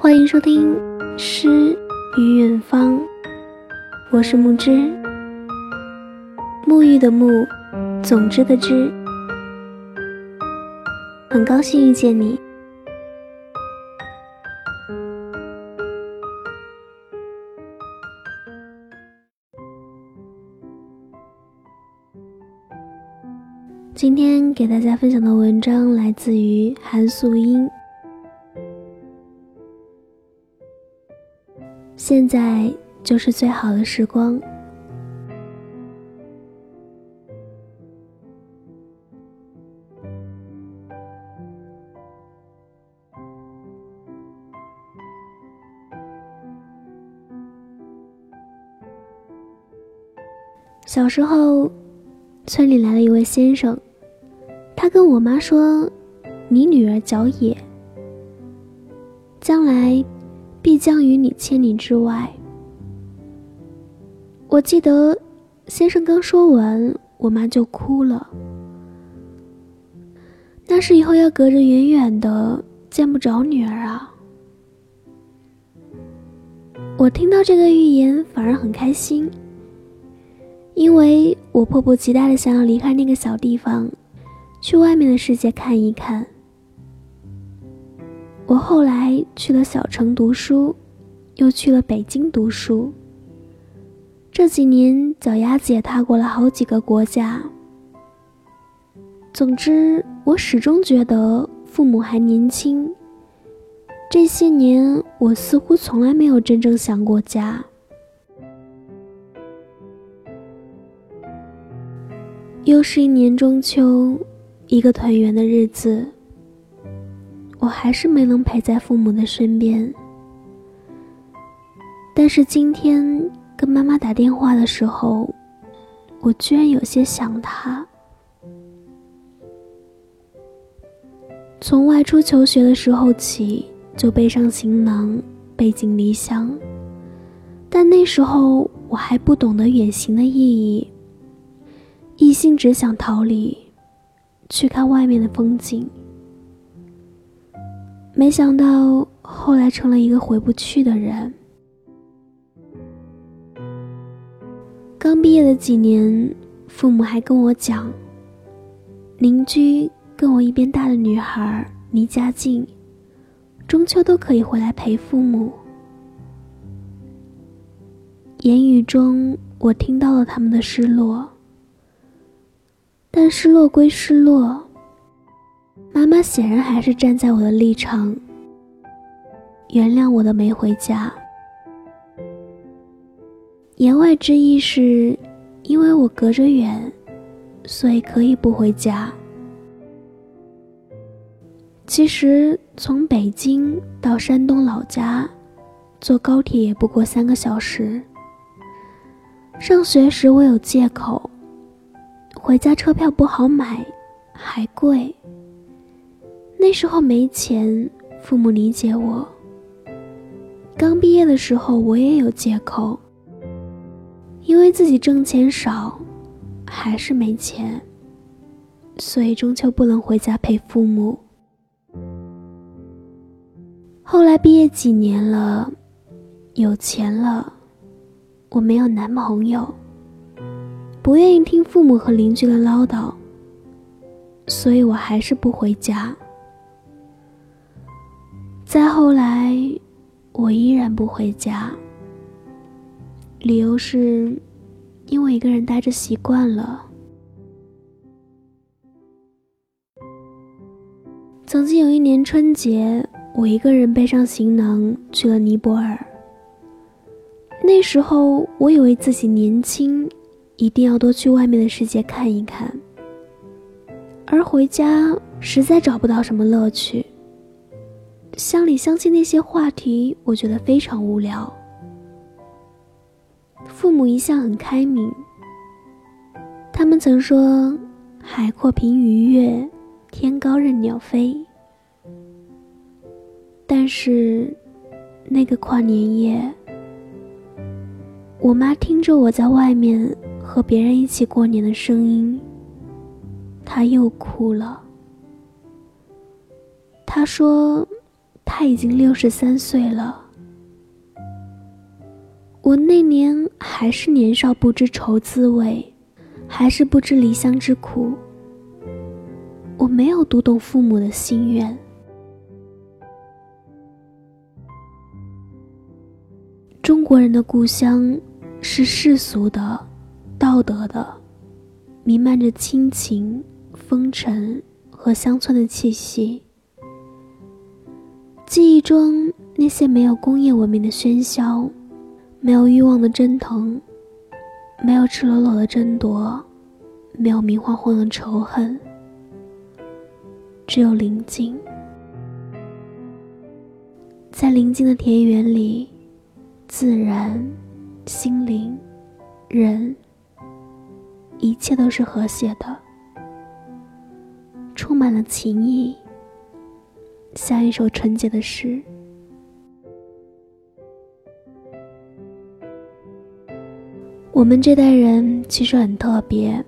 欢迎收听《诗与远方》，我是木之，沐浴的沐，总之的之，很高兴遇见你。今天给大家分享的文章来自于韩素英。现在就是最好的时光。小时候，村里来了一位先生。他跟我妈说：“你女儿脚野，将来必将与你千里之外。”我记得先生刚说完，我妈就哭了。那是以后要隔着远远的见不着女儿啊！我听到这个预言反而很开心，因为我迫不及待的想要离开那个小地方。去外面的世界看一看。我后来去了小城读书，又去了北京读书。这几年脚丫子也踏过了好几个国家。总之，我始终觉得父母还年轻。这些年，我似乎从来没有真正想过家。又是一年中秋。一个团圆的日子，我还是没能陪在父母的身边。但是今天跟妈妈打电话的时候，我居然有些想她。从外出求学的时候起，就背上行囊，背井离乡。但那时候我还不懂得远行的意义，一心只想逃离。去看外面的风景，没想到后来成了一个回不去的人。刚毕业的几年，父母还跟我讲，邻居跟我一边大的女孩离家近，中秋都可以回来陪父母。言语中，我听到了他们的失落。但失落归失落，妈妈显然还是站在我的立场，原谅我的没回家。言外之意是，因为我隔着远，所以可以不回家。其实从北京到山东老家，坐高铁也不过三个小时。上学时我有借口。回家车票不好买，还贵。那时候没钱，父母理解我。刚毕业的时候，我也有借口，因为自己挣钱少，还是没钱，所以中秋不能回家陪父母。后来毕业几年了，有钱了，我没有男朋友。不愿意听父母和邻居的唠叨，所以我还是不回家。再后来，我依然不回家，理由是，因为一个人待着习惯了。曾经有一年春节，我一个人背上行囊去了尼泊尔。那时候，我以为自己年轻。一定要多去外面的世界看一看，而回家实在找不到什么乐趣。乡里乡亲那些话题，我觉得非常无聊。父母一向很开明，他们曾说：“海阔凭鱼跃，天高任鸟飞。”但是，那个跨年夜，我妈听着我在外面。和别人一起过年的声音，她又哭了。她说：“他已经六十三岁了。我那年还是年少，不知愁滋味，还是不知离乡之苦。我没有读懂父母的心愿。中国人的故乡是世俗的、道德的，弥漫着亲情、风尘和乡村的气息。记忆中那些没有工业文明的喧嚣，没有欲望的蒸腾，没有赤裸裸的争夺，没有明晃晃的仇恨。只有宁静，在宁静的田园里，自然、心灵、人，一切都是和谐的，充满了情意，像一首纯洁的诗。我们这代人其实很特别，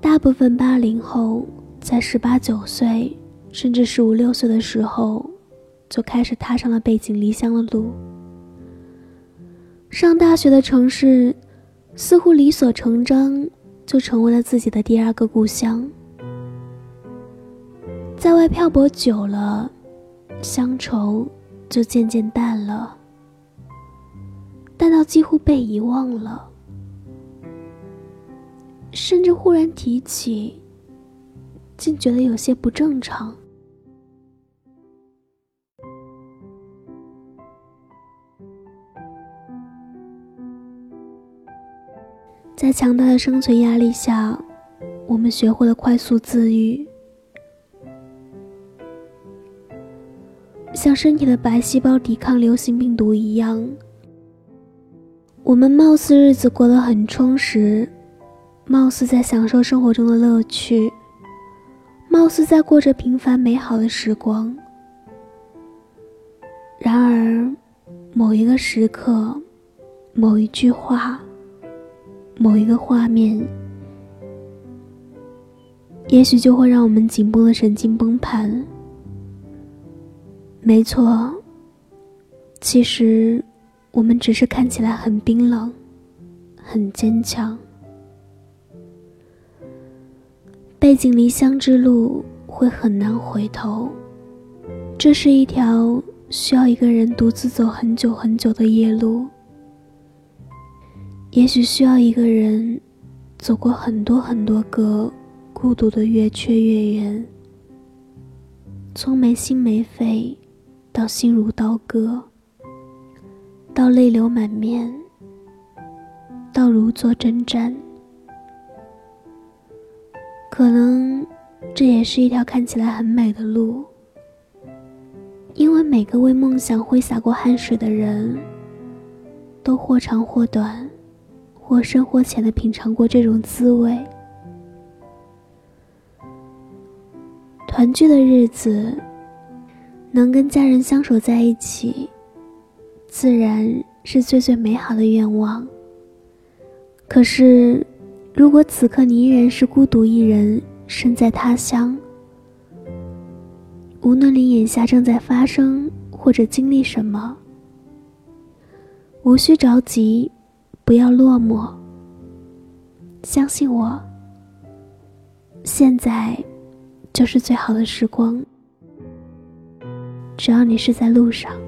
大部分八零后。在十八九岁，甚至十五六岁的时候，就开始踏上了背井离乡的路。上大学的城市，似乎理所成章就成为了自己的第二个故乡。在外漂泊久了，乡愁就渐渐淡了，淡到几乎被遗忘了，甚至忽然提起。竟觉得有些不正常。在强大的生存压力下，我们学会了快速自愈，像身体的白细胞抵抗流行病毒一样。我们貌似日子过得很充实，貌似在享受生活中的乐趣。貌似在过着平凡美好的时光，然而，某一个时刻，某一句话，某一个画面，也许就会让我们紧绷的神经崩盘。没错，其实我们只是看起来很冰冷，很坚强。背井离乡之路会很难回头，这是一条需要一个人独自走很久很久的夜路，也许需要一个人走过很多很多个孤独的月缺月圆，从没心没肺到心如刀割，到泪流满面，到如坐针毡。可能这也是一条看起来很美的路，因为每个为梦想挥洒过汗水的人，都或长或短，或深或浅的品尝过这种滋味。团聚的日子，能跟家人相守在一起，自然是最最美好的愿望。可是。如果此刻你依然是孤独一人，身在他乡，无论你眼下正在发生或者经历什么，无需着急，不要落寞。相信我，现在就是最好的时光。只要你是在路上。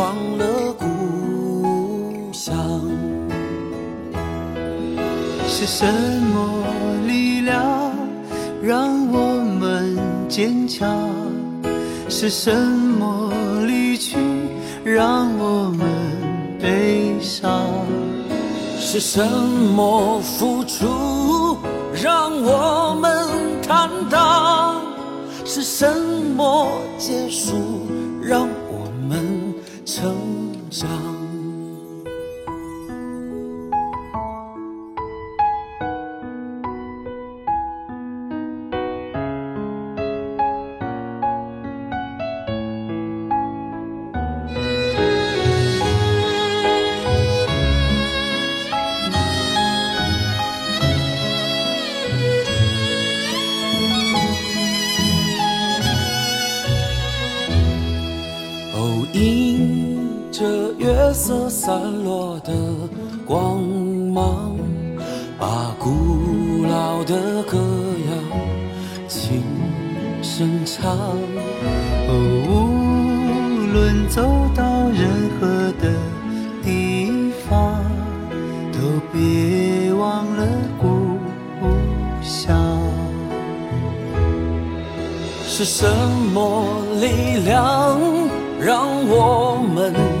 忘了故乡。是什么力量让我们坚强？是什么离去让我们悲伤？是什么付出让我们坦荡？是什么结束让成长？月色散落的光芒，把古老的歌谣轻声唱。无论走到任何的地方，都别忘了故乡。是什么力量让我们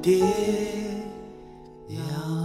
爹娘。